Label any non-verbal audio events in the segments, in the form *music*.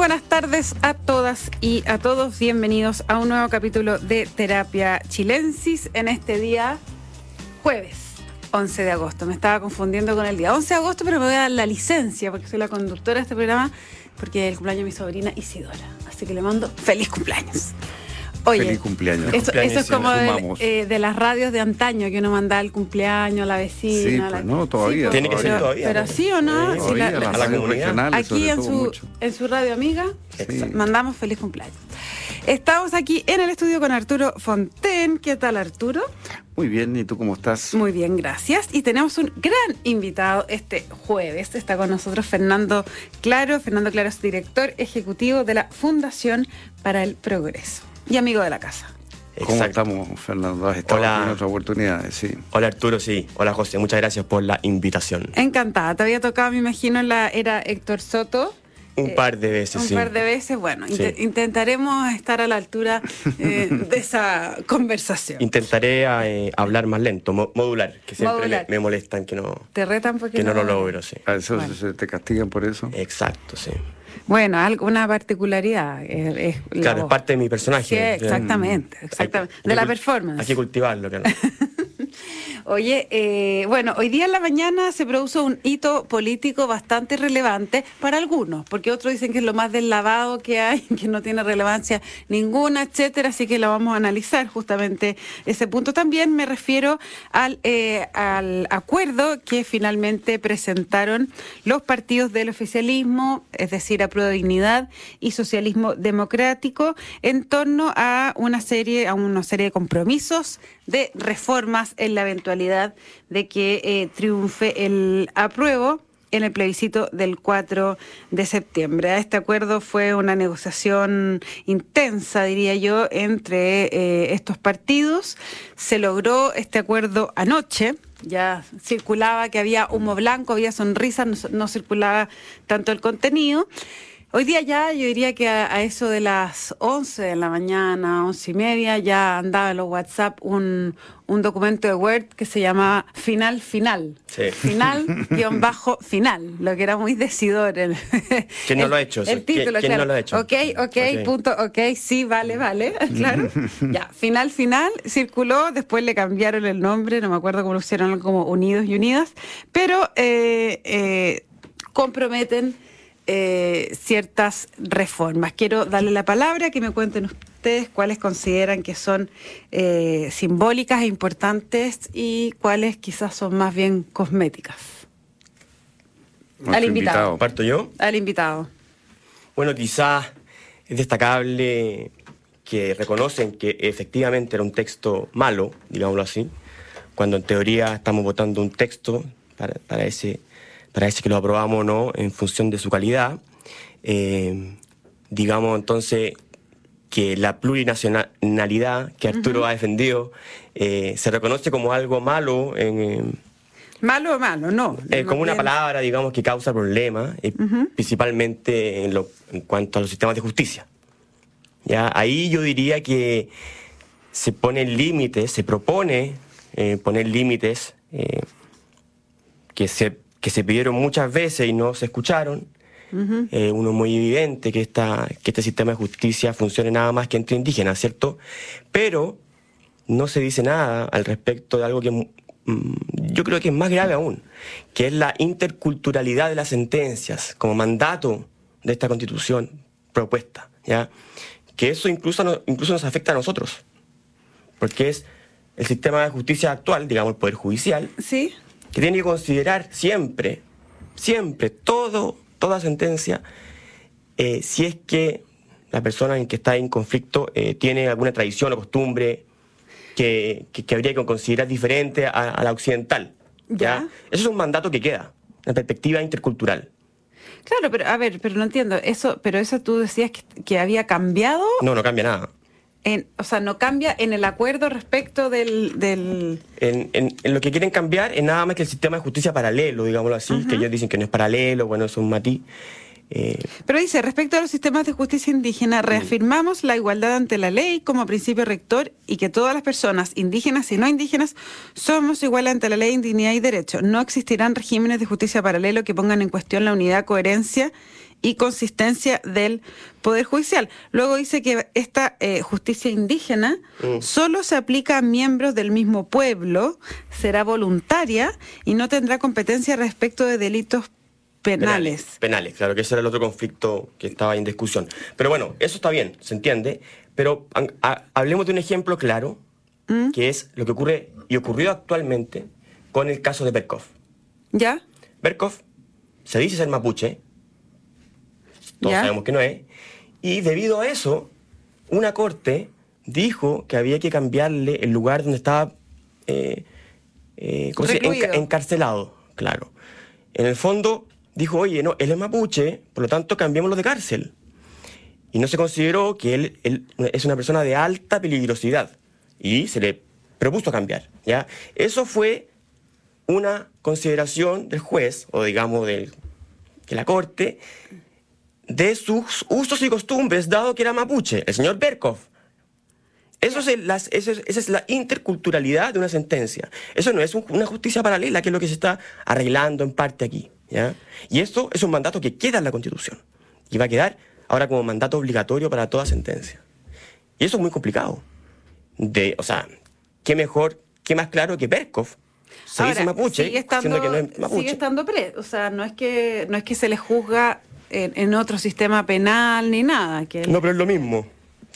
buenas tardes a todas y a todos. Bienvenidos a un nuevo capítulo de Terapia Chilensis en este día jueves 11 de agosto. Me estaba confundiendo con el día 11 de agosto, pero me voy a dar la licencia porque soy la conductora de este programa porque es el cumpleaños de mi sobrina Isidora. Así que le mando feliz cumpleaños. Oye, Feliz cumpleaños. Eso, eso es como eh, de las radios de antaño que uno mandaba el cumpleaños a la vecina. Sí, la- pues, no, todavía, pues, Tiene que ser todavía, Pero sí o no, Sí, Sí, Todavía, la- la- a la comunidad. aquí en su, mucho. en su radio amiga Sí. mandamos feliz cumpleaños. Estamos aquí en el estudio con Arturo Fonten. ¿Qué tal Arturo? Muy bien, ¿y tú cómo estás? Muy bien, gracias. Y tenemos un gran invitado este jueves. Está con nosotros Fernando Claro. Fernando Claro es director ejecutivo de la Fundación para el Progreso y amigo de la casa. ¿Cómo Exacto. estamos, Fernando? ¿Has estado Hola. en otras oportunidades? Sí. Hola Arturo, sí. Hola José, muchas gracias por la invitación. Encantada. Te había tocado, me imagino, la era Héctor Soto. Un Eh, par de veces, Un sí. par de veces, bueno, Sí. inte- intentaremos estar a la altura eh, de esa conversación. Intentaré eh, hablar más lento, mo- modular, que siempre Modular. Me, me molestan que no, Te retan porque que no lo logro, sí. ¿A eso Bueno. se te castigan por eso? Exacto, sí. Bueno, alguna particularidad. eh, es la Claro, es parte de mi personaje. Sí, exactamente, Hay- exactamente. hay De la performance. Hay que cultivarlo, claro. *laughs* Oye, eh, bueno, hoy día en la mañana se produjo un hito político bastante relevante para algunos, porque otros dicen que es lo más deslavado que hay, *laughs* que no tiene relevancia ninguna, etcétera, así que lo vamos a analizar justamente ese punto. También me refiero al, eh, al acuerdo que finalmente presentaron los partidos del oficialismo, es decir, a Dignidad y Socialismo Democrático, en torno a una serie, a una serie de compromisos de reformas en la eventualidad de que eh, triunfe el apruebo en el plebiscito del 4 de septiembre. Este acuerdo fue una negociación intensa, diría yo, entre eh, estos partidos. Se logró este acuerdo anoche. Ya circulaba que había humo blanco, había sonrisas, no, no circulaba tanto el contenido. Hoy día ya, yo diría que a, a eso de las 11 de la mañana, 11 y media, ya andaba en los WhatsApp un, un documento de Word que se llamaba Final Final. Sí. Final *laughs* guion bajo final, lo que era muy decidor. El, *laughs* ¿Quién no el- lo ha hecho? El ¿Quién- título, quién no claro. lo ha hecho? Ok, ok, Ok. punto, ok, sí, vale, vale, *laughs* claro. ya, final final, circuló, después le cambiaron el nombre, no me acuerdo cómo lo pusieron, como Unidos y Unidas, pero eh, eh, comprometen eh, ciertas reformas. Quiero darle la palabra, que me cuenten ustedes cuáles consideran que son eh, simbólicas e importantes y cuáles quizás son más bien cosméticas. Nuestro Al invitado. ¿Parto yo? Al invitado. Bueno, quizás es destacable que reconocen que efectivamente era un texto malo, digámoslo así, cuando en teoría estamos votando un texto para, para ese, para ese que lo aprobamos o no en función de su calidad. Eh, digamos entonces que la plurinacionalidad que Arturo ha defendido eh, se reconoce como algo malo en... eh, Malo o malo, no. eh, como una palabra, digamos, que causa problemas, eh, principalmente en, lo- en cuanto a los sistemas de justicia. ¿Ya? Ahí yo diría que se ponen límites, se propone eh, poner límites que, se, que se pidieron muchas veces y no se escucharon. Eh, uno muy evidente que, esta, que este sistema de justicia funcione nada más que entre indígenas, ¿cierto? Pero no se dice nada al respecto de algo que mm, yo creo que es más grave aún, que es la interculturalidad de las sentencias como mandato de esta constitución propuesta, ¿ya? Que eso incluso, no- incluso nos afecta a nosotros, porque es el sistema de justicia actual, digamos el Poder Judicial, Sí. Que tiene que considerar siempre, siempre, todo, toda sentencia, eh, si es que la persona en que está en conflicto eh, tiene alguna tradición o costumbre que, que- que habría que considerar diferente a, a la occidental. Ya. Eso es un mandato que queda, una perspectiva intercultural. Claro, pero a ver, pero no entiendo. Eso, pero eso tú decías que, que había cambiado, No, no cambia nada. En, o sea, no cambia en el acuerdo respecto del, del En, en- en lo que quieren cambiar es nada más que el sistema de justicia paralelo, digámoslo así, que ellos dicen que no es paralelo, bueno, es un matiz. Eh, Pero dice, respecto a los sistemas de justicia indígena, reafirmamos la igualdad ante la ley como principio rector y que todas las personas, indígenas y no indígenas, somos iguales ante la ley, dignidad y derecho. No existirán regímenes de justicia paralelo que pongan en cuestión la unidad, coherencia y consistencia del Poder Judicial. Luego dice que esta eh, justicia indígena Mm. solo se aplica a miembros del mismo pueblo, será voluntaria y no tendrá competencia respecto de delitos penales. Penales, claro, que ese era el otro conflicto que estaba en discusión. Pero bueno, eso está bien, se entiende. Pero hablemos de un ejemplo claro, ¿Mm? que es lo que ocurre y ocurrió actualmente con el caso de Berkov. ¿Ya? Berkov se dice ser mapuche, todos Ya. sabemos que no es, y debido a eso, una corte dijo que había que cambiarle el lugar donde estaba eh, eh, ¿cómo se dice? Recluido. Enca- encarcelado, claro. En el fondo dijo, oye, no, él es mapuche, por lo tanto cambiémoslo de cárcel. Y no se consideró que él, él es una persona de alta peligrosidad. Y se le propuso cambiar. ¿ya? Eso fue una consideración del juez, o digamos de la corte, de sus usos y costumbres, dado que era mapuche, el señor Berkov. Eso es las- eso es- esa es la interculturalidad de una sentencia. Eso no es un- una justicia paralela, que es lo que se está arreglando en parte aquí. ¿Ya? Y esto es un mandato que queda en la Constitución. Y va a quedar ahora como mandato obligatorio para toda sentencia. Y eso es muy complicado. De, o sea, qué mejor, qué más claro que Berkov. Se dice Ahora, mapuche, sigue estando, siendo que no es mapuche. sigue estando preso. O sea, no es que no es que se le juzga en, en otro sistema penal ni nada. Que él- No, pero es lo mismo.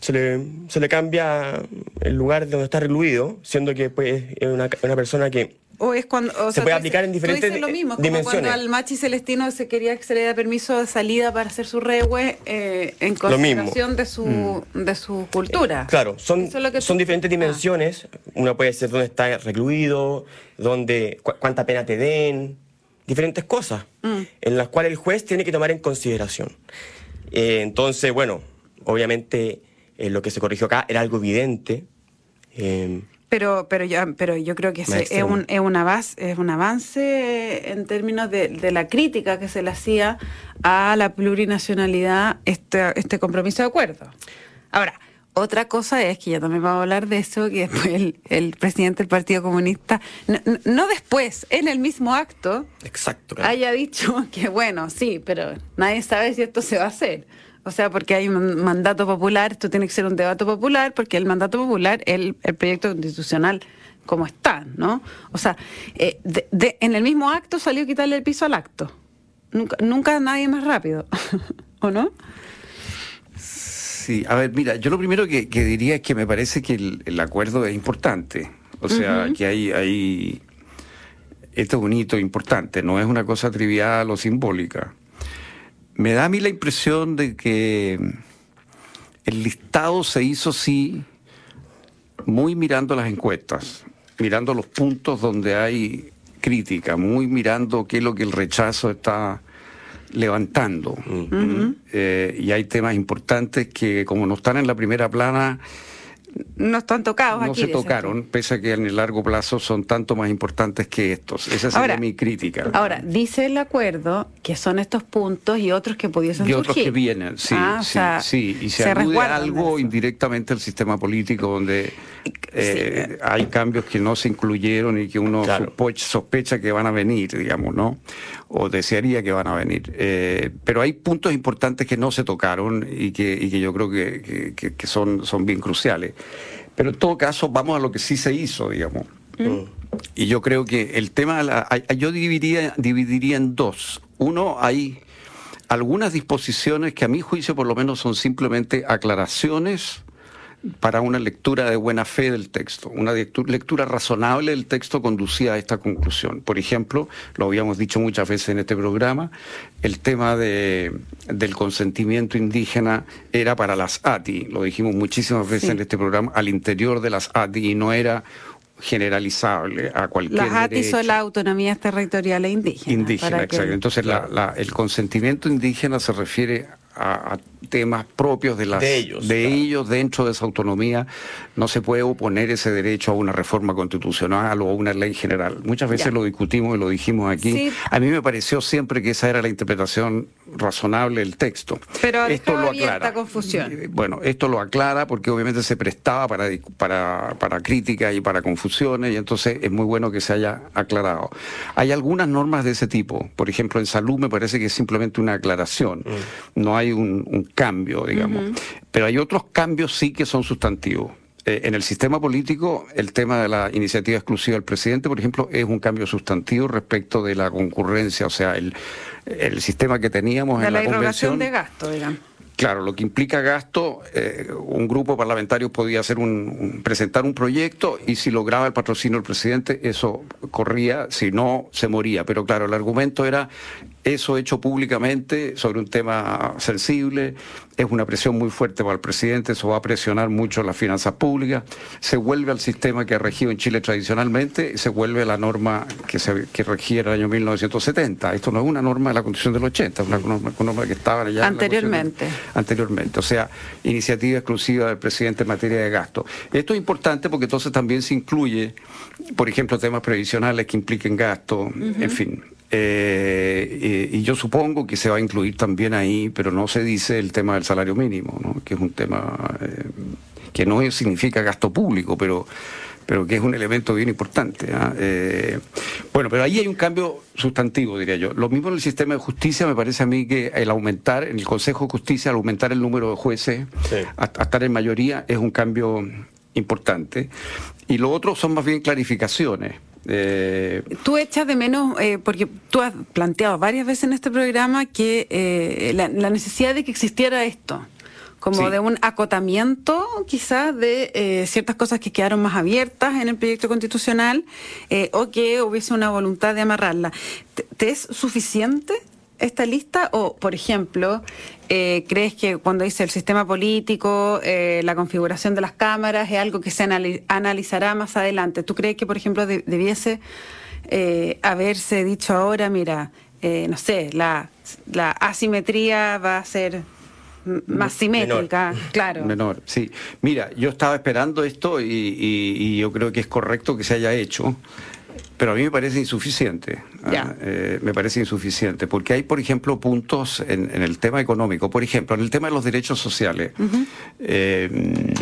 Se le, se le cambia el lugar de donde está recluido, siendo que pues, es una, una persona que o es cuando o se sea, puede aplicar en dices- tú diferentes dices lo mismo, como dimensiones. cuando al Machi Celestino se quería que se le diera permiso de salida para hacer su regue eh, en consideración de su de su cultura. Claro, son, es son diferentes Ah. dimensiones. Una puede ser dónde está recluido, dónde, cu- cuánta pena te den, diferentes cosas, Mm. en las cuales el juez tiene que tomar en consideración. Eh, entonces, bueno, obviamente eh, lo que se corrigió acá era algo evidente. Pero, pero, ya, pero yo creo que es, un, es, una base, es un avance en términos de, de la crítica que se le hacía a la plurinacionalidad, este, este compromiso de acuerdo. Ahora, otra cosa es que ya también vamos a hablar de eso, que después el, el presidente del Partido Comunista, no, no- no después, en el mismo acto, exacto. claro. haya dicho que bueno, sí, pero nadie sabe si esto se va a hacer. O sea, porque hay un mandato popular, esto tiene que ser un debate popular, porque el mandato popular es el, el proyecto constitucional como está, ¿no? O sea, eh, de- de- en el mismo acto salió quitarle el piso al acto. Nunca, nunca nadie más rápido, *laughs* ¿o no? Sí, a ver, mira, yo lo primero que, que diría es que me parece que el, el acuerdo es importante. O sea, que hay, hay. Esto es un hito importante, no es una cosa trivial o simbólica. Me da a mí la impresión de que el listado se hizo, sí, muy mirando las encuestas, mirando los puntos donde hay crítica, muy mirando qué es lo que el rechazo está levantando. Eh, y hay temas importantes que, como no están en la primera plana, No están tocados no aquí. se dices tú. tocaron, pese a que en el largo plazo son tanto más importantes que estos. Esa sería Ahora- mi crítica. Ahora, dice el acuerdo que son estos puntos y otros que pudiesen y otros surgir. que vienen, sí, Ah, o sí, sea, sí. Y se, se alude algo indirectamente al sistema político donde eh, hay cambios que no se incluyeron y que uno Claro. sospecha que van a venir, digamos, ¿no? O desearía que van a venir. Eh, pero hay puntos importantes que no se tocaron y que, y que yo creo que- que son, son bien cruciales. Pero en todo caso, vamos a lo que sí se hizo, digamos. Y yo creo que el tema, de la- hay- yo dividiría, dividiría en dos. Uno, hay algunas disposiciones que a mi juicio por lo menos son simplemente aclaraciones para una lectura de buena fe del texto. Una lectu- lectura razonable del texto conducía a esta conclusión. Por ejemplo, lo habíamos dicho muchas veces en este programa, el tema de, del consentimiento indígena era para las ATI, lo dijimos muchísimas veces Sí. en este programa, al interior de las ATI y no era generalizable a cualquier Las ATI derecho. son las autonomías territoriales indígenas. Indígena, que- exacto. Entonces, la- la- el consentimiento indígena se refiere a, temas propios de, las, de, ellos, de ellos dentro de esa autonomía. No se puede oponer ese derecho a una reforma constitucional o a una ley general. Muchas veces lo discutimos y lo dijimos aquí. A mí me pareció siempre que esa era la interpretación razonable del texto. Pero esto lo aclara. confusión. Eh, bueno, esto lo aclara porque obviamente se prestaba para, para, para críticas y para confusiones y entonces es muy bueno que se haya aclarado. Hay algunas normas de ese tipo. Por ejemplo, en salud me parece que es simplemente una aclaración. Mm. No hay un, cambio, digamos. Pero hay otros cambios sí que son sustantivos. Eh, en el sistema político, el tema de la iniciativa exclusiva del presidente, por ejemplo, es un cambio sustantivo respecto de la concurrencia, o sea, el, el sistema que teníamos en la, la convención. de gasto, digamos. Claro, lo que implica gasto, eh, un grupo parlamentario podía hacer un, presentar un proyecto y si lograba el patrocinio del presidente, eso corría, si no, se moría. Pero claro, el argumento era eso hecho públicamente sobre un tema sensible, es una presión muy fuerte para el presidente, eso va a presionar mucho las finanzas públicas, se vuelve al sistema que ha regido en Chile tradicionalmente y se vuelve a la norma que, se, que regía el año 1970. Esto no es una norma de la Constitución del 80, es una norma, que estaba ya anteriormente. anteriormente, o sea, iniciativa exclusiva del presidente en materia de gasto. Esto es importante porque entonces también se incluye, por ejemplo, temas previsionales que impliquen gasto, en fin. Eh, y, yo supongo que se va a incluir también ahí, pero no se dice el tema del salario mínimo, ¿no? que es un tema eh, que no significa gasto público, pero, pero que es un elemento bien importante. ¿ah? Eh, bueno, pero ahí hay un cambio sustantivo, diría yo. Lo mismo en el sistema de justicia, me parece a mí que el aumentar, en el Consejo de Justicia, al aumentar el número de jueces a, a estar en mayoría, es un cambio importante. Y lo otro son más bien clarificaciones. Eh, tú echas de menos, eh, porque tú has planteado varias veces en este programa que eh, la, necesidad de que existiera esto, como de un acotamiento quizás de ciertas cosas que quedaron más abiertas en el proyecto constitucional o que hubiese una voluntad de amarrarla. ¿Te es suficiente esta lista o, por ejemplo, eh, crees que cuando dice el sistema político, eh, la configuración de las cámaras es algo que se analizará más adelante? ¿Tú crees que, por ejemplo, debiese eh, haberse dicho ahora, mira, no sé, la, la asimetría va a ser más simétrica, *laughs* claro. Menor, sí. Mira, yo estaba esperando esto y, yo creo que es correcto que se haya hecho. Pero a mí me parece insuficiente. ¿ah? Eh, me parece insuficiente, porque hay, por ejemplo, puntos en, el tema económico. Por ejemplo, en el tema de los derechos sociales. Eh,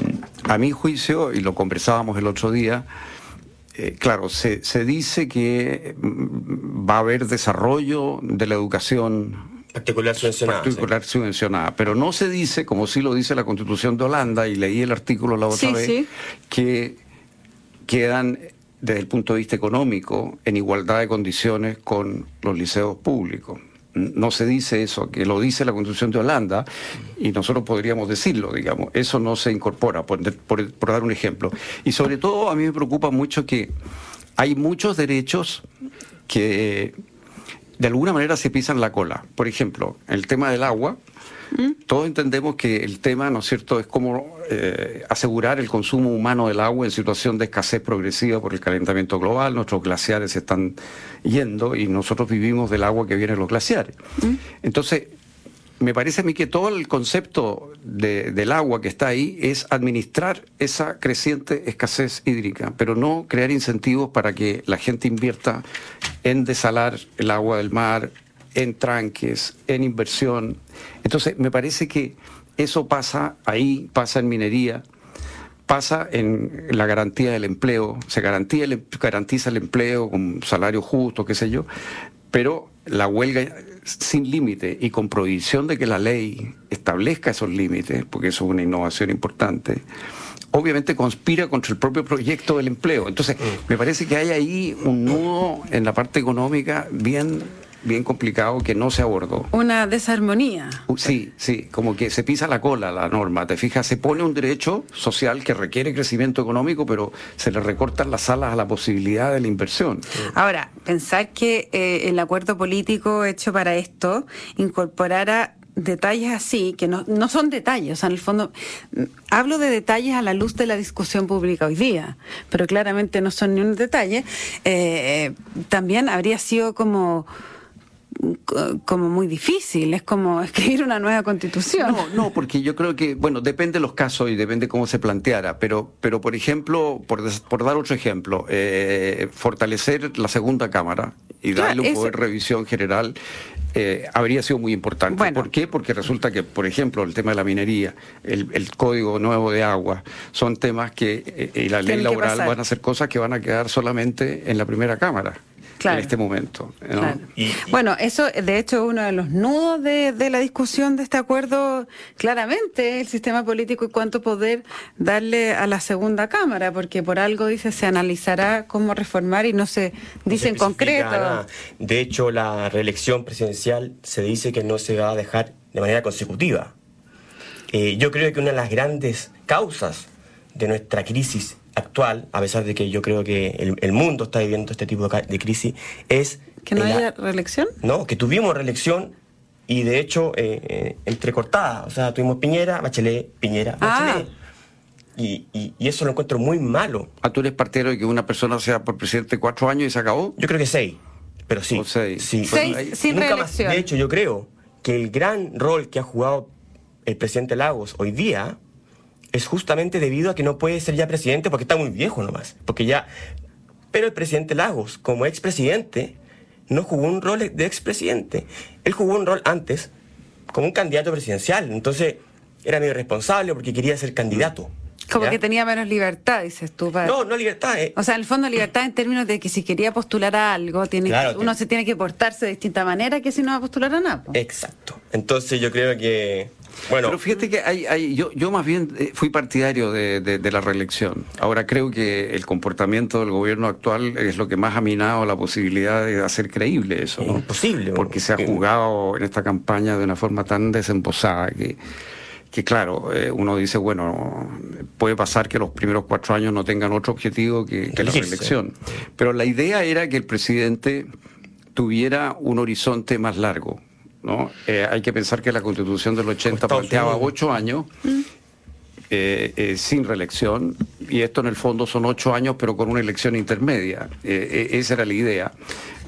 a mi juicio, y lo conversábamos el otro día, eh, claro, se, dice que mm, va a haber desarrollo de la educación particular subvencionada. Particular subvencionada. Pero no se dice, como sí lo dice la Constitución de Holanda, y leí el artículo la otra vez, que quedan desde el punto de vista económico en igualdad de condiciones con los liceos públicos. No se dice eso, que lo dice la Constitución de Holanda y nosotros podríamos decirlo, digamos. Eso no se incorpora, por, dar un ejemplo. Y sobre todo a mí me preocupa mucho que hay muchos derechos que de alguna manera se pisan la cola. Por ejemplo, el tema del agua, todos entendemos que el tema, ¿no es cierto?, es cómo eh, asegurar el consumo humano del agua en situación de escasez progresiva por el calentamiento global. Nuestros glaciares se están yendo y nosotros vivimos del agua que viene de los glaciares. Entonces, me parece a mí que todo el concepto del agua que está ahí es administrar esa creciente escasez hídrica, pero no crear incentivos para que la gente invierta en desalar el agua del mar, en tranques, en inversión. Entonces, me parece que eso pasa ahí, pasa en minería, pasa en la garantía del empleo, se garantía garantiza el empleo con salario justo, qué sé yo, pero la huelga sin límite y con prohibición de que la ley establezca esos límites, porque eso es una innovación importante, obviamente conspira contra el propio proyecto del empleo. Entonces, mm. me parece que hay ahí un nudo en la parte económica bien bien complicado que no se abordó. Una desarmonía. Sí, sí, como que se pisa la cola la norma, te fijas, se pone un derecho social que requiere crecimiento económico, pero se le recortan las alas a la posibilidad de la inversión. Ahora, pensar que eh, el acuerdo político hecho para esto incorporara detalles así, que no, no son detalles, o sea, en el fondo, mm, hablo de detalles a la luz de la discusión pública hoy día, pero claramente no son ni un detalle, eh, también habría sido como como muy difícil, es como *laughs* escribir una nueva constitución. No, no, porque yo creo que, bueno, depende de los casos y depende cómo se planteara, pero, pero por ejemplo, por, por dar otro ejemplo, eh, fortalecer la segunda Cámara y darle un poder de revisión general eh, habría sido muy importante. ¿Por qué? Porque resulta que, por ejemplo, el tema de la minería, el, código nuevo de agua, son temas que, eh, y la ley laboral van a ser cosas que van a quedar solamente en la primera Cámara en este momento. bueno, eso de hecho es uno de los nudos de, la discusión de este acuerdo, claramente, el sistema político y cuánto poder darle a la segunda Cámara, porque por algo dice se analizará cómo reformar y no se dice en concreto. De hecho, la reelección presidencial se dice que no se va a dejar de manera consecutiva. Eh, yo creo que una de las grandes causas de nuestra crisis actual, a pesar de que yo creo que el, mundo está viviendo este tipo de, crisis, es... ¿Que no haya reelección? No, que tuvimos reelección y de hecho eh, eh, entrecortada. O sea, tuvimos Piñera, Bachelet, Piñera, ah. Bachelet. Y, y, eso lo encuentro muy malo. ¿A tú eres partero de que una persona sea por presidente cuatro años y se acabó? Yo creo que seis, pero sí. seis. Sí. sin Nunca Más. De hecho, yo creo que el gran rol que ha jugado el presidente Lagos hoy día es justamente debido a que no puede ser ya presidente porque está muy viejo nomás. Porque ya. Pero el presidente Lagos, como expresidente, no jugó un rol de expresidente. Él jugó un rol antes como un candidato presidencial. Entonces era medio responsable porque quería ser candidato. Como que tenía menos libertad, dices tú. No, no libertad. Eh. O sea, en el fondo libertad en términos de que si quería postular a algo, tiene uno se tiene que portarse de distinta manera que si no va a postular a nada. Exacto. Entonces yo creo que bueno. Pero fíjate que hay, yo, yo más bien eh, fui partidario de, la reelección. Ahora creo que el comportamiento del gobierno actual es lo que más ha minado la posibilidad de hacer creíble eso. ¿no? Imposible. Porque se ha jugado en esta campaña de una forma tan desembosada que que claro, eh, uno dice, bueno, puede pasar que los primeros cuatro años no tengan otro objetivo que, la reelección. Pero la idea era que el presidente tuviera un horizonte más largo, ¿no? Eh, hay que pensar que la constitución del 80 planteaba ocho años mm. eh, eh, sin reelección y esto en el fondo son ocho años pero con una elección intermedia. esa era la idea,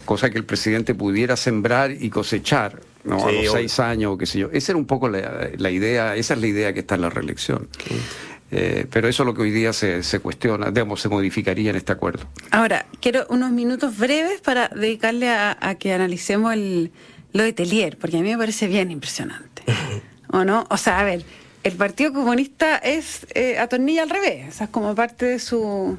cosa que el presidente pudiera sembrar y cosechar ¿no? a los seis años o qué sé yo. Esa era un poco la, idea, esa es la idea que está en la reelección. pero eso es lo que hoy día se, cuestiona, digamos, se modificaría en este acuerdo. Ahora, quiero unos minutos breves para dedicarle a que analicemos el, lo de Telier, porque a mí me parece bien impresionante. *laughs* ¿O no? O sea, a ver, el Partido Comunista es eh, atornilla al revés, o sea, es como parte de su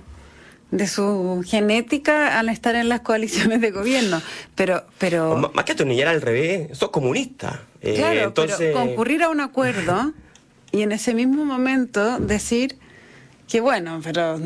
de su genética al estar en las coaliciones de gobierno. Pero, pero más que atornillar al revés, sos comunista. Eh, claro, entonces... pero concurrir a un acuerdo *laughs* y en ese mismo momento decir que bueno, pero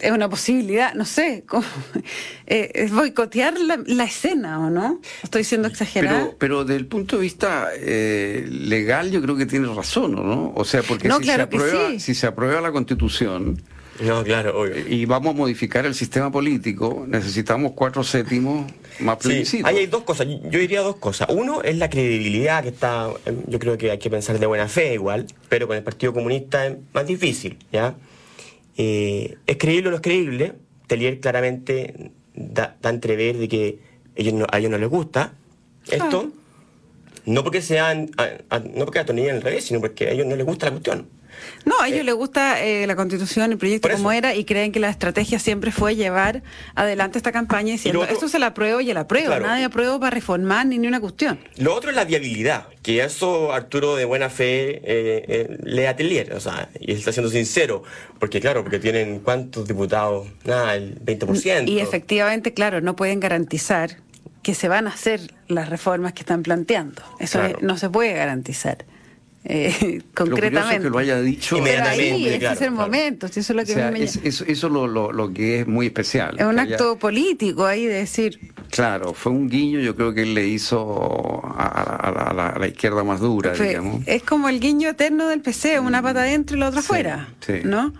es una posibilidad, no sé, *laughs* eh, es boicotear la, escena, ¿o no? Estoy siendo exagerado. Pero, pero desde el punto de vista eh, legal yo creo que tiene razón, ¿no? O sea, porque si, se aprueba, si se aprueba la constitución... No, claro, Y vamos a modificar el sistema político, necesitamos cuatro séptimos más plebiscitos. ahí hay dos cosas, yo diría dos cosas. Uno es la credibilidad que está, yo creo que hay que pensar de buena fe igual, pero con el Partido Comunista es más difícil, ¿ya? Eh, ¿Es creíble o no es creíble? Telier claramente da, entrever de que ellos a ellos no les gusta esto. No porque sean, no porque en el revés, sino porque a ellos no les gusta la cuestión. No, a ellos eh, les gusta eh, la constitución, el proyecto como era, y creen que la estrategia siempre fue llevar adelante esta campaña diciendo, esto se la apruebo y la apruebo, nadie apruebo para reformar ni, ni una cuestión. Lo otro es la viabilidad, que eso Arturo de buena fe eh, le atelier, o sea, y está siendo sincero, porque claro, porque tienen cuántos diputados, nada, el 20%. Y efectivamente, claro, no pueden garantizar que se van a hacer las reformas que están planteando. Eso no se puede garantizar eh, *laughs* concretamente. que lo haya dicho inmediatamente. ese es el momento, eso es lo que me... es, eso, es lo, lo, que es muy especial. Es un acto político ahí de decir. Claro, fue un guiño, yo creo que él le hizo a, la, izquierda más dura, digamos. Es como el guiño eterno del PC, una pata adentro y la otra afuera, ¿no?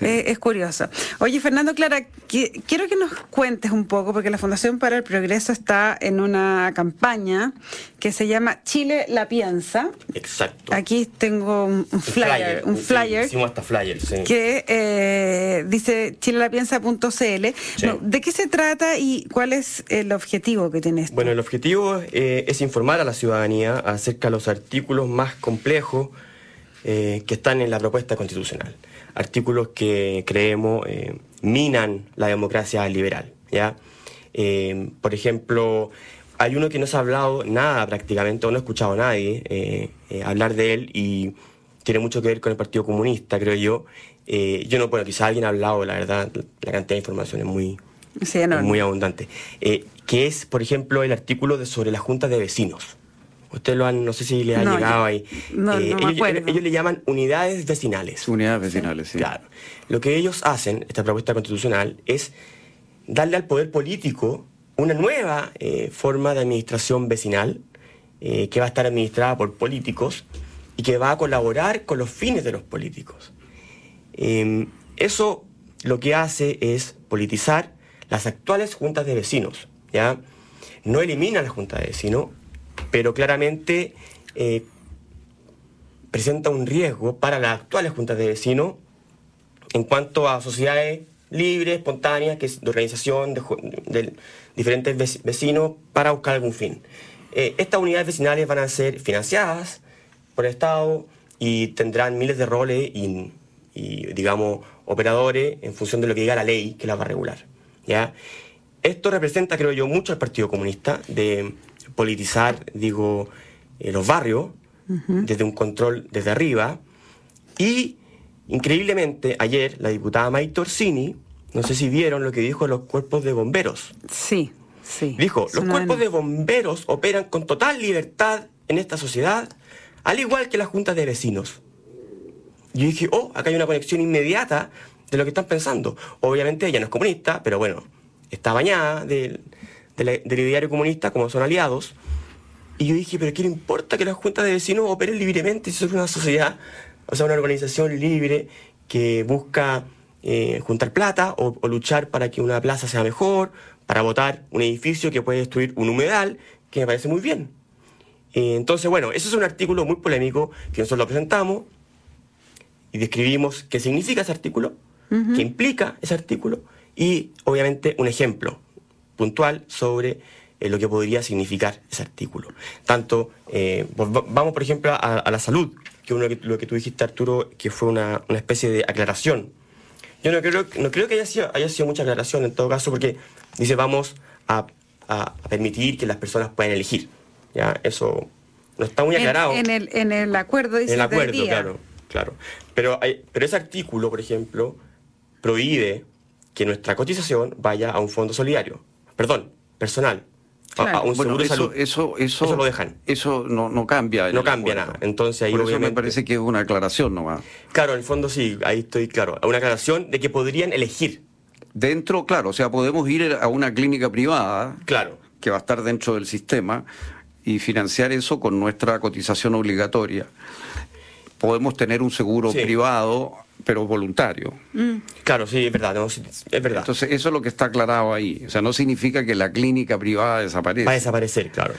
Eh, es curioso. Oye, Fernando Clara, quiero que nos cuentes un poco, porque la Fundación para el Progreso está en una campaña que se llama Chile la piensa. Exacto. Aquí tengo un, flyer, un flyer. hicimos hasta flyer, sí. Que eh, dice chilelapiensa.cl. ¿De qué se trata y cuál es el objetivo que tiene esto? Bueno, el objetivo eh, es informar a la ciudadanía acerca de los artículos más complejos eh, que están en la propuesta constitucional. Artículos que creemos minan la democracia liberal. ¿ya? por ejemplo, hay uno que no se ha hablado nada prácticamente, o no he escuchado a nadie hablar de él y tiene mucho que ver con el Partido Comunista, creo yo. yo no, bueno, quizá alguien ha hablado, la verdad, la cantidad de información es muy, muy abundante. Eh, que es, por ejemplo, el artículo de, sobre las juntas de vecinos. Ustedes lo han, no sé si le han llegado ahí. No, eh, no ellos, ellos, le llaman unidades vecinales. Unidades vecinales, sí. Claro. Lo que ellos hacen, esta propuesta constitucional, es darle al poder político una nueva eh, forma de administración vecinal que va a estar administrada por políticos y que va a colaborar con los fines de los políticos. Em, eso lo que hace es politizar las actuales juntas de vecinos, ¿ya? No elimina la junta de vecinos, pero claramente eh, presenta un riesgo para las actuales juntas de vecinos en cuanto a sociedades libres, espontáneas, que es de organización de, diferentes vecinos para buscar algún fin. Eh, estas unidades vecinales van a ser financiadas por el Estado y tendrán miles de roles y, y digamos, operadores en función de lo que diga la ley que las va a regular. ¿ya? Esto representa, creo yo, mucho al Partido Comunista de politizar, digo, eh, los barrios desde un control desde arriba. Y, increíblemente, ayer la diputada Maite Orsini, no sé si vieron lo que dijo los cuerpos de bomberos. Sí, sí. Dijo, los cuerpos de bomberos operan con total libertad en esta sociedad, al igual que las juntas de vecinos. Yo dije, oh, acá hay una conexión inmediata de lo que están pensando. Obviamente ella no es comunista, pero bueno, está bañada del, del, ideario comunista como son aliados. Y yo dije, pero ¿qué le importa que las juntas de vecinos operen libremente si es una sociedad, o sea, una organización libre que busca eh, juntar plata o, luchar para que una plaza sea mejor, para votar un edificio que puede destruir un humedal, que me parece muy bien. Eh, entonces, bueno, ese es un artículo muy polémico que nosotros lo presentamos y describimos qué significa ese artículo que implica ese artículo y obviamente un ejemplo puntual sobre eh, lo que podría significar ese artículo. Tanto, eh, vamos por ejemplo a, la salud, que uno lo que tú dijiste Arturo, que fue una, especie de aclaración. Yo no creo, no creo que haya sido, haya sido mucha aclaración en todo caso, porque dice vamos a, permitir que las personas puedan elegir. ¿ya? Eso no está muy aclarado. En, el, en el acuerdo dice En el acuerdo, claro, claro. Pero, hay, pero ese artículo, por ejemplo, prohíbe que nuestra cotización vaya a un fondo solidario, perdón, personal, a, un seguro de salud. Eso, eso, lo dejan. Eso no, no cambia. No cambia nada. Entonces ahí Por eso me parece que es una aclaración nomás. Claro, en el fondo sí, ahí estoy claro. Una aclaración de que podrían elegir. Dentro, claro, o sea, podemos ir a una clínica privada. Claro. Que va a estar dentro del sistema y financiar eso con nuestra cotización obligatoria. Podemos tener un seguro privado pero voluntario. Mm. Claro, sí, es verdad, es verdad. Entonces, eso es lo que está aclarado ahí. O sea, no significa que la clínica privada desaparezca. Va a desaparecer, claro.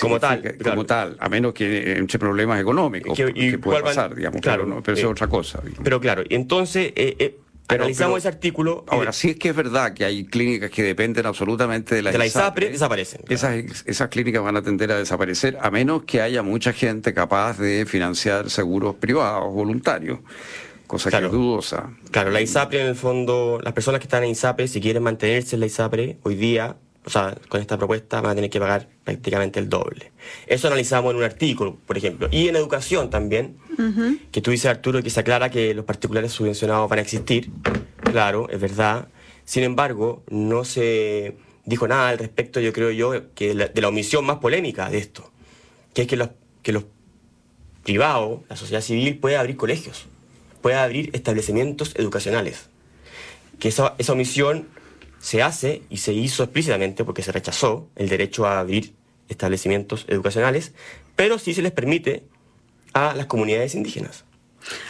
Como tal, como tal, a menos que entre problemas económicos que, puede pasar, digamos, claro, no, pero eso es eh, otra cosa. Pero claro, entonces eh, eh, analizamos ese artículo. Ahora, sí es que es verdad que hay clínicas que dependen absolutamente de la, de la ISAPRE, desaparecen. Esas, esas clínicas van a tender a desaparecer, a menos que haya mucha gente capaz de financiar seguros privados voluntarios cosa que es dudosa. Claro, la ISAPRE en el fondo, las personas que están en ISAPRE, si quieren mantenerse en la ISAPRE, hoy día, o sea, con esta propuesta van a tener que pagar prácticamente el doble. Eso analizamos en un artículo, por ejemplo. Y en educación también, que tú dices, Arturo, que se aclara que los particulares subvencionados van a existir. Claro, es verdad. Sin embargo, no se dijo nada al respecto, yo creo yo, que de la, omisión más polémica de esto, que es que los, que los privados, la sociedad civil, puede abrir colegios pueda abrir establecimientos educacionales. Que esa, esa omisión se hace y se hizo explícitamente porque se rechazó el derecho a abrir establecimientos educacionales, pero sí se les permite a las comunidades indígenas.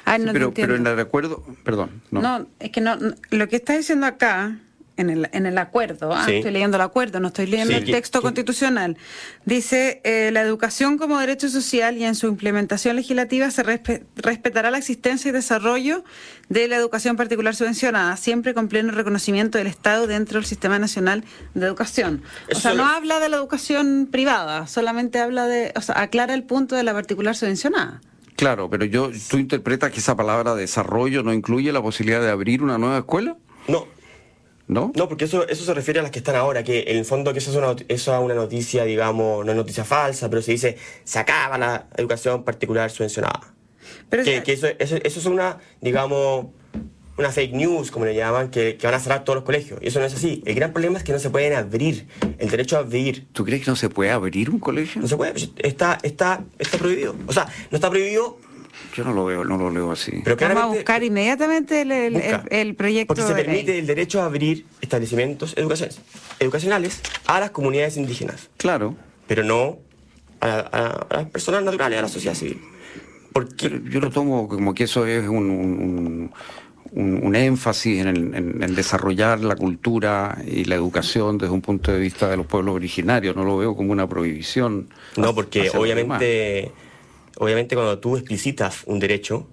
pero, pero en el recuerdo, perdón. No. no, es que no, lo que está diciendo acá en el, en el acuerdo, ¿ah? estoy leyendo el acuerdo, no estoy leyendo el texto constitucional, dice, eh, la educación como derecho social y en su implementación legislativa se respetará la existencia y desarrollo de la educación particular subvencionada, siempre con pleno reconocimiento del Estado dentro del Sistema Nacional de Educación. o sea, no habla de la educación privada, solamente habla de, o sea, aclara el punto de la particular subvencionada. Claro, pero yo, ¿tú interpretas que esa palabra desarrollo no incluye la posibilidad de abrir una nueva escuela? No, ¿No? No, porque eso, eso se refiere a las que están ahora, que en el fondo que eso es una, eso es una noticia, digamos, no es noticia falsa, pero se dice, se acaba la educación particular subvencionada. Pero que, eso, eso, es una, digamos, una fake news, como le llaman, que, que, van a cerrar todos los colegios. Y eso no es así. El gran problema es que no se pueden abrir. El derecho a abrir. ¿Tú crees que no se puede abrir un colegio? No se puede. Está, está, está prohibido. O sea, no está prohibido yo no lo veo, no lo leo así. Pero Vamos a buscar inmediatamente el, proyecto. Porque se permite el derecho a abrir establecimientos educacionales a las comunidades indígenas. Claro. Pero no a, las personas naturales, a la sociedad civil. Porque, yo lo tomo como que eso es un, énfasis en, desarrollar la cultura y la educación desde un punto de vista de los pueblos originarios. No lo veo como una prohibición. No, porque obviamente obviamente cuando tú explicitas un derecho,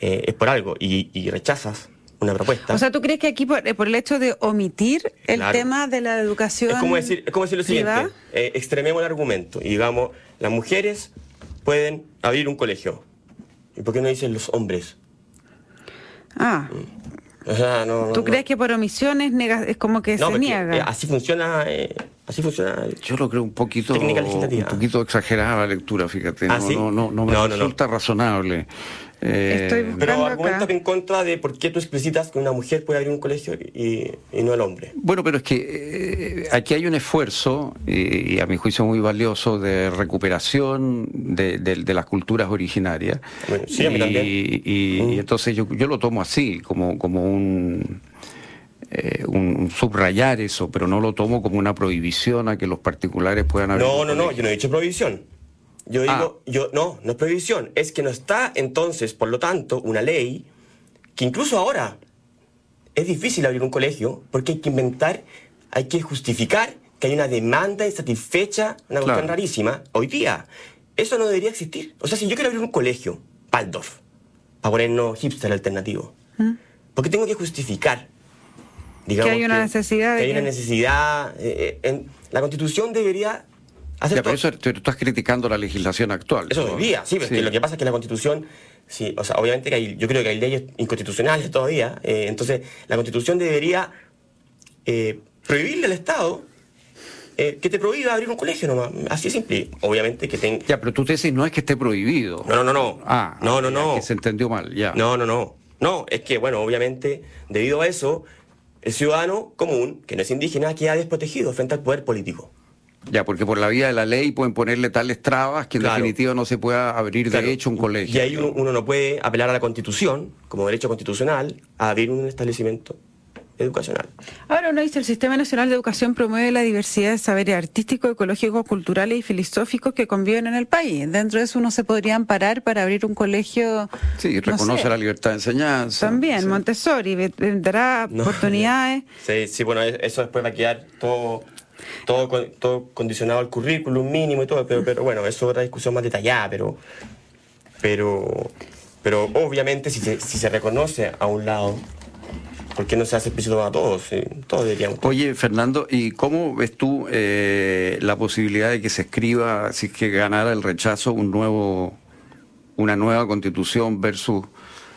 eh, es por algo y, rechazas una propuesta. O sea, ¿tú crees que aquí por, el hecho de omitir el tema de la educación... Es como decir, es como decir lo siguiente, eh, extrememos el argumento y digamos, las mujeres pueden abrir un colegio. ¿Y por qué no dicen los hombres? Ah. Mm. ¿Tú crees que por omisiones es como que se niega? Eh, así funciona Así funciona. Yo lo creo un poquito, un poquito exagerada la lectura, fíjate. ¿Ah, no, no, no, me resulta razonable. Eh, pero argumenta en contra de por qué tú explicitas que una mujer puede abrir un colegio y, no el hombre. Bueno, pero es que eh, aquí hay un esfuerzo, y, a mi juicio muy valioso, de recuperación de, las culturas originarias. sí, y, y, mm. entonces yo, yo lo tomo así, como, como un eh, un, subrayar eso, pero no lo tomo como una prohibición a que los particulares puedan abrir. No, no, no, yo no he dicho prohibición. Yo digo, ah. yo no, no es prohibición, es que no está entonces, por lo tanto, una ley que incluso ahora es difícil abrir un colegio porque hay que inventar, hay que justificar que hay una demanda insatisfecha, una cuestión rarísima, hoy día. Eso no debería existir. O sea, si yo quiero abrir un colegio, Waldorf, para ponernos hipster alternativo, ¿Mm? ¿por qué tengo que justificar que hay una necesidad. Que hay una necesidad. Eh, eh, en, la Constitución debería hacer. Ya, pero eso tú estás criticando la legislación actual. Eso debería, sí, lo que pasa es que la Constitución. Sí, o sea, obviamente que hay, yo creo que hay leyes inconstitucionales todavía. Eh, entonces, la Constitución debería prohibirle al Estado que te prohíba abrir un colegio nomás. Así es simple. Obviamente que tenga. Ya, pero tú te dices no es que esté prohibido. No, no, no, no. Ah, no, no, no. Que se entendió mal, ya. No, no, no. No, es que, bueno, obviamente, debido a eso, el ciudadano común, que no es indígena, queda desprotegido frente al poder político. Ya, porque por la vía de la ley pueden ponerle tales trabas que en definitiva no se pueda abrir de hecho un colegio. Y ahí uno, no puede apelar a la Constitución, como derecho constitucional, a abrir un establecimiento educacional. Ahora uno dice, el Sistema Nacional de Educación promueve la diversidad de saberes artísticos, ecológicos, culturales y filosóficos que conviven en el país. Dentro de eso uno se podría amparar para abrir un colegio... Sí, reconoce la libertad de enseñanza. También, Montessori, dará *laughs* oportunidades. Sí, sí, bueno, eso después va a quedar todo... Todo, todo condicionado al currículum mínimo y todo, pero, pero bueno, eso es otra discusión más detallada, pero, pero, pero obviamente si si se reconoce a un lado ¿Por qué no se hace explícito para todos? Todos deberíamos. Oye, Fernando, ¿y cómo ves tú eh, la posibilidad de que se escriba, si es que ganara el rechazo, un nuevo, una nueva constitución versus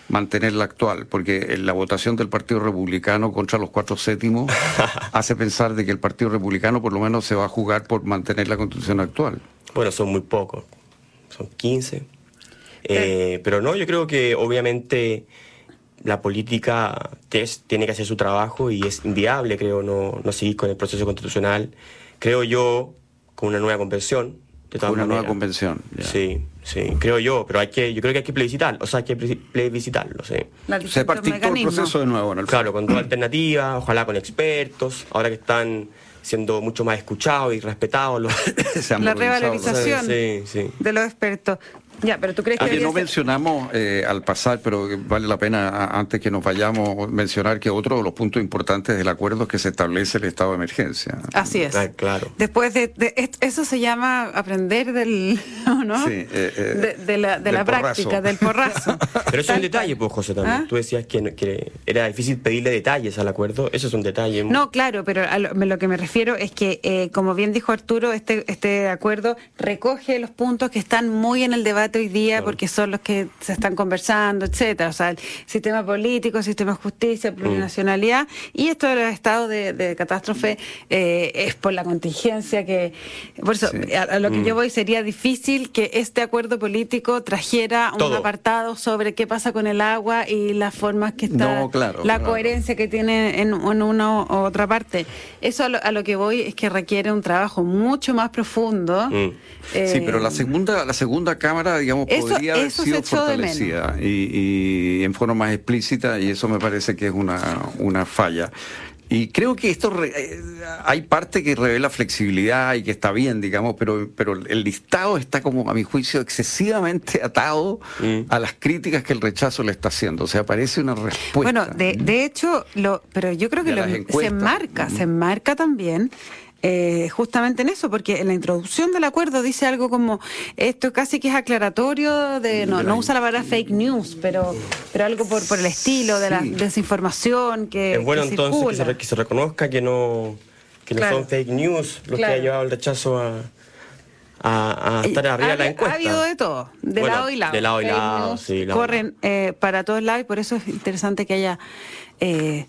mantener la actual? Porque la votación del Partido Republicano contra los cuatro séptimos *laughs* hace pensar de que el Partido Republicano por lo menos se va a jugar por mantener la constitución actual. Bueno, son muy pocos, son 15. Eh, pero no, yo creo que obviamente la política tiene que hacer su trabajo y es inviable, creo, no, no seguir con el proceso constitucional. Creo yo, con una nueva convención. De una nueva convención. Sí, sí, creo yo, pero hay que, yo creo que hay que plebiscitarlo, o sea, hay que plebiscitarlo, sí. Se partir todo el proceso de nuevo, ¿no? Claro, con toda alternativa, ojalá con expertos, ahora que están siendo mucho más escuchados y respetados. Los... *laughs* la revalorización de los expertos. Ya, pero tú crees que... Oye, no ser- mencionamos eh, al pasar, pero vale la pena a- antes que nos vayamos mencionar que otro de los puntos importantes del acuerdo es que se establece el estado de emergencia. Así es. Ah, claro. Después de, eso se llama aprender del, *laughs* ¿no? Sí, eh, eh, de, de la, de del la práctica, del porrazo. *laughs* Pero eso es un detalle, pues, José, también. ¿Ah? Tú decías que, era difícil pedirle detalles al acuerdo. Eso es un detalle. No, claro, pero a lo, lo que me refiero es que, eh, como bien dijo Arturo, este, este acuerdo recoge los puntos que están muy en el debate hoy día, porque son los que se están conversando, etcétera. O sea, el sistema político, el sistema de justicia, plurinacionalidad, y esto de los estados de, de catástrofe eh, es por la contingencia que. Por eso, Sí. a, a lo que yo voy, sería difícil que este acuerdo político trajera un Todo. apartado sobre qué pasa con el agua y las formas que está No, claro, la claro. coherencia que tiene en, en una u otra parte. Eso a lo, a lo que voy es que requiere un trabajo mucho más profundo. Mm. Sí, Eh, pero la segunda, la segunda cámara, digamos, Eso- podría haber eso se sido echó de menos. fortalecida y, y en forma más explícita, y eso me parece que es una, una falla. Y creo que esto re- eh, hay parte que revela flexibilidad y que está bien, digamos, pero, pero el listado está como, a mi juicio, excesivamente atado Mm. a las críticas que el rechazo le está haciendo. O sea, parece una respuesta. Bueno, de, de hecho, lo, pero yo creo que lo- se enmarca, se enmarca también. Eh, justamente en eso, porque en la introducción del acuerdo dice algo como esto casi que es aclaratorio de no, no usa la palabra fake news, pero pero algo por, por el estilo de la Sí. desinformación que, es bueno que entonces que se, que se reconozca que no, que no Claro. son fake news los Claro. que ha llevado el rechazo a, a, a estar arriba de la Ha- encuesta. Ha habido de todo, de Bueno, lado y lado. de lado y Fake lado, news sí, lado y corren eh, para todos lados y por eso es interesante que haya eh,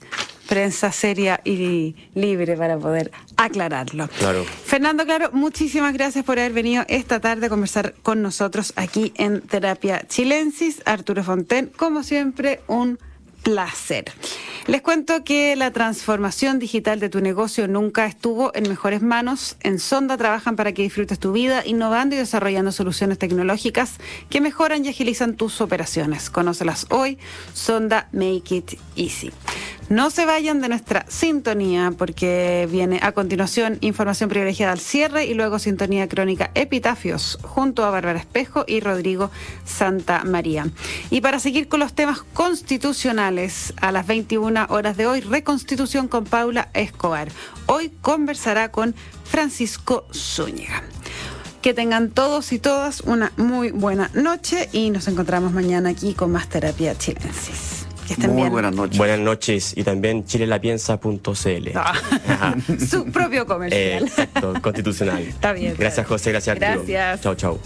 prensa seria y libre para poder aclararlo. Claro. Fernando Claro, muchísimas gracias por haber venido esta tarde a conversar con nosotros aquí en Terapia Chilensis. Arturo Fonten, como siempre, un placer. Les cuento que la transformación digital de tu negocio nunca estuvo en mejores manos. En Sonda trabajan para que disfrutes tu vida, innovando y desarrollando soluciones tecnológicas que mejoran y agilizan tus operaciones. Conócelas hoy. Sonda Make It Easy. No se vayan de nuestra sintonía porque viene a continuación información privilegiada al cierre y luego sintonía crónica Epitafios junto a Bárbara Espejo y Rodrigo Santa María. Y para seguir con los temas constitucionales, a las 21 horas de hoy, reconstitución con Paula Escobar. Hoy conversará con Francisco Zúñiga. Que tengan todos y todas una muy buena noche y nos encontramos mañana aquí con más terapia chilensis. Que estén Muy bien. buenas noches. Buenas noches y también chilelapiensa.cl. Ah, *laughs* su propio Eh, comercial. exacto, constitucional. Está bien, Gracias. José. Gracias, Arturo. Gracias. Chao, chao.